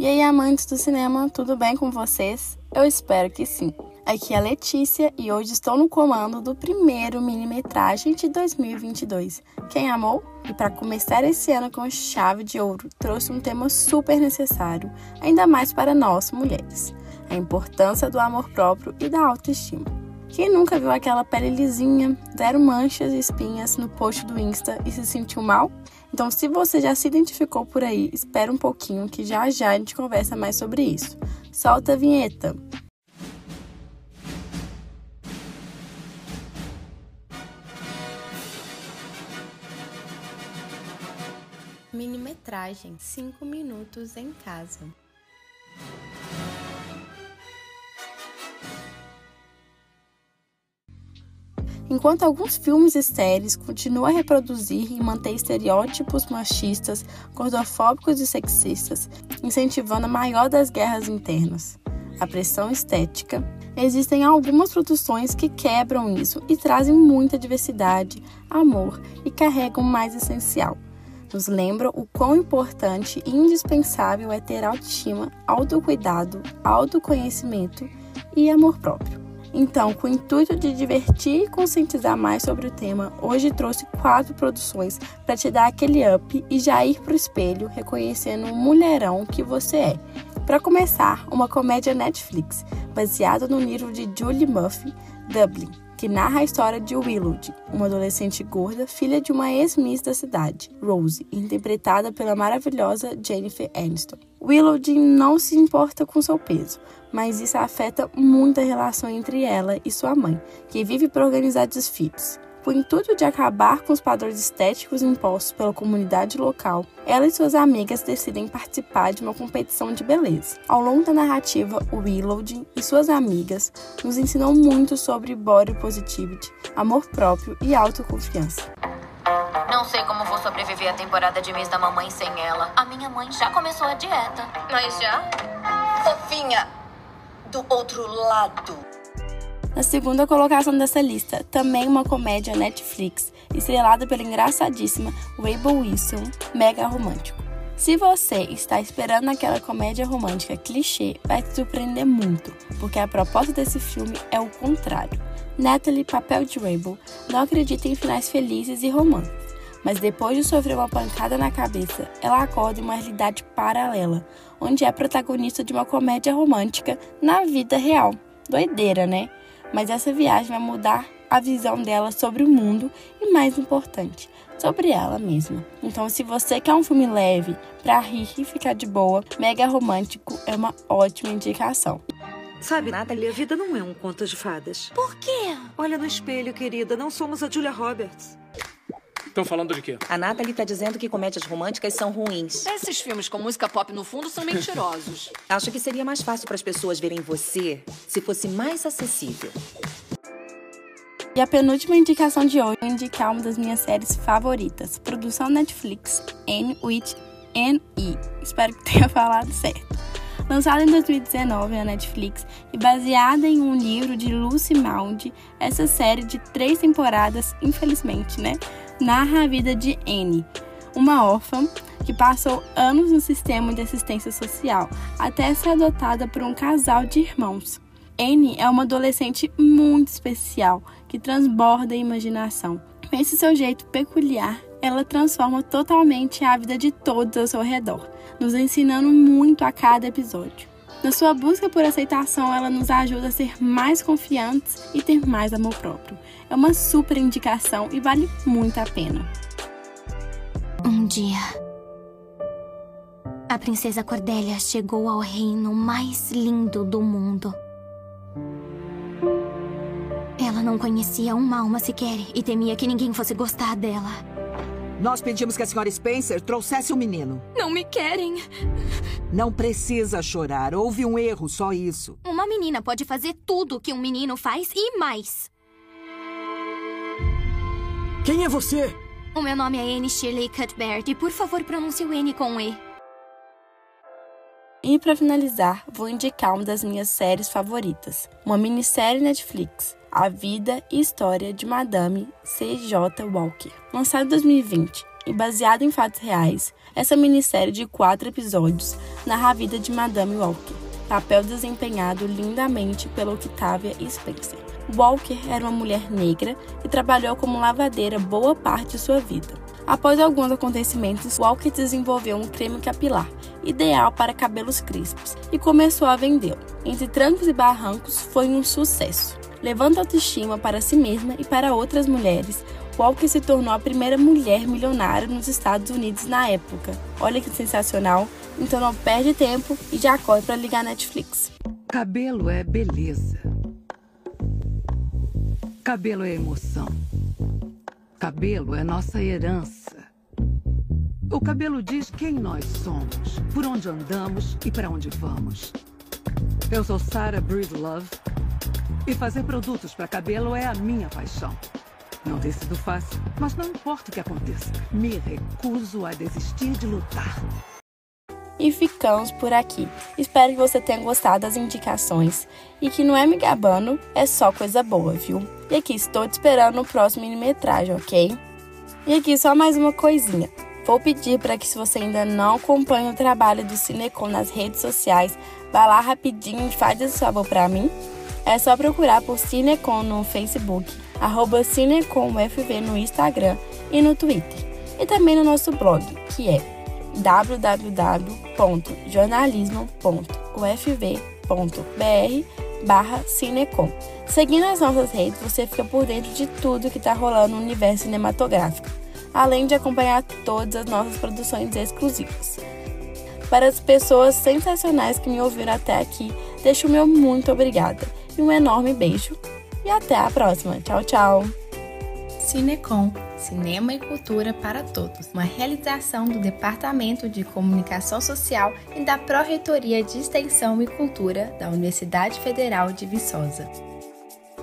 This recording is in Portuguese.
E aí, amantes do cinema, tudo bem com vocês? Eu espero que sim. Aqui é a Letícia e hoje estou no comando do primeiro mini-metragem de 2022. Quem amou? E para começar esse ano com chave de ouro, trouxe um tema super necessário, ainda mais para nós, mulheres: a importância do amor próprio e da autoestima. Quem nunca viu aquela pele lisinha, zero manchas e espinhas no post do Insta e se sentiu mal? Então, se você já se identificou por aí, espera um pouquinho que já já a gente conversa mais sobre isso. Solta a vinheta! Minimetragem 5 minutos em casa. Enquanto alguns filmes e séries continuam a reproduzir e manter estereótipos machistas, gordofóbicos e sexistas, incentivando a maior das guerras internas, a pressão estética, existem algumas produções que quebram isso e trazem muita diversidade, amor e carregam mais essencial. Nos lembram o quão importante e indispensável é ter autoestima, autocuidado, autoconhecimento e amor próprio. Então, com o intuito de divertir e conscientizar mais sobre o tema, hoje trouxe quatro produções para te dar aquele up e já ir para o espelho reconhecendo o mulherão que você é. Para começar, uma comédia Netflix, baseada no livro de Julie Murphy, Dublin, que narra a história de Willowd, uma adolescente gorda, filha de uma ex-miss da cidade, Rose, interpretada pela maravilhosa Jennifer Aniston. Willowd não se importa com seu peso, mas isso afeta muito a relação entre ela e sua mãe, que vive para organizar desfiles. Com o intuito de acabar com os padrões estéticos impostos pela comunidade local, ela e suas amigas decidem participar de uma competição de beleza. Ao longo da narrativa, Willowd e suas amigas nos ensinam muito sobre body positivity, amor próprio e autoconfiança. Sobreviver à temporada de mês da mamãe sem ela. A minha mãe já começou a dieta. Mas já? Fofinha, do outro lado. Na segunda colocação dessa lista, também uma comédia Netflix, estrelada pela engraçadíssima Rebel Wilson, mega romântico. Se você está esperando aquela comédia romântica clichê, vai te surpreender muito, porque a proposta desse filme é o contrário. Natalie, papel de Rebel, não acredita em finais felizes e românticos, mas depois de sofrer uma pancada na cabeça, ela acorda em uma realidade paralela, onde é protagonista de uma comédia romântica na vida real. Doideira, né? mas essa viagem vai mudar a visão dela sobre o mundo e, mais importante, sobre ela mesma. Então, se você quer um filme leve para rir e ficar de boa, Mega Romântico é uma ótima indicação. Sabe, Natalie, a vida não é um conto de fadas. Por quê? Olha no espelho, querida, não somos a Julia Roberts. Estão falando de quê? A Natalie tá dizendo que comédias românticas são ruins. Esses filmes com música pop no fundo são mentirosos. Acho que seria mais fácil para as pessoas verem você se fosse mais acessível. E a penúltima indicação de hoje é indicar uma das minhas séries favoritas, produção Netflix, N with N E. Espero que tenha falado certo. Lançada em 2019 na Netflix e baseada em um livro de Lucy Maud, essa série de três temporadas, infelizmente, né, narra a vida de Anne, uma órfã que passou anos no sistema de assistência social até ser adotada por um casal de irmãos. Anne é uma adolescente muito especial que transborda a imaginação. Com esse seu jeito peculiar, ela transforma totalmente a vida de todos ao seu redor, nos ensinando muito a cada episódio. Na sua busca por aceitação, ela nos ajuda a ser mais confiantes e ter mais amor próprio. É uma super indicação e vale muito a pena. Um dia, a princesa Cordélia chegou ao reino mais lindo do mundo. Ela não conhecia uma alma sequer e temia que ninguém fosse gostar dela. Nós pedimos que a senhora Spencer trouxesse o um menino. Não me querem. Não precisa chorar. Houve um erro, só isso. Uma menina pode fazer tudo que um menino faz e mais. Quem é você? O meu nome é Anne Shirley Cuthbert e por favor pronuncie o N com E. E para finalizar, vou indicar uma das minhas séries favoritas, uma minissérie Netflix, a Vida e História de Madame C.J. Walker. Lançada em 2020, e baseado em fatos reais, essa minissérie de quatro episódios narra a vida de Madame Walker, papel desempenhado lindamente pela Octavia Spencer. Walker era uma mulher negra e trabalhou como lavadeira boa parte de sua vida. Após alguns acontecimentos, Walker desenvolveu um creme capilar, ideal para cabelos crispos, e começou a vendê-lo. Entre trancos e barrancos, foi um sucesso. Levando autoestima para si mesma e para outras mulheres, Walker se tornou a primeira mulher milionária nos Estados Unidos na época. Olha que sensacional! Então não perde tempo e já corre para ligar Netflix. Cabelo é beleza. Cabelo é emoção. Cabelo é nossa herança. O cabelo diz quem nós somos, por onde andamos e para onde vamos. Eu sou Sarah Breedlove e fazer produtos para cabelo é a minha paixão. Não tem sido fácil, mas não importa o que aconteça, me recuso a desistir de lutar. E ficamos por aqui. Espero que você tenha gostado das indicações e que não é me gabando, é só coisa boa, viu? E aqui estou te esperando no próximo minimetragem, ok? E aqui só mais uma coisinha. Vou pedir para que se você ainda não acompanha o trabalho do Cinecom nas redes sociais, vá lá rapidinho e faz esse favor para mim. É só procurar por Cinecom no Facebook, arroba CinecomFV no Instagram e no Twitter. E também no nosso blog, que é www.jornalismo.ufv.br barra Cinecom. Seguindo as nossas redes, você fica por dentro de tudo que está rolando no universo cinematográfico, além de acompanhar todas as nossas produções exclusivas. Para as pessoas sensacionais que me ouviram até aqui, deixo o meu muito obrigada e um enorme beijo. E até a próxima. Tchau, tchau. Cinecom, Cinema e Cultura para Todos, uma realização do Departamento de Comunicação Social e da Pró-Reitoria de Extensão e Cultura da Universidade Federal de Viçosa.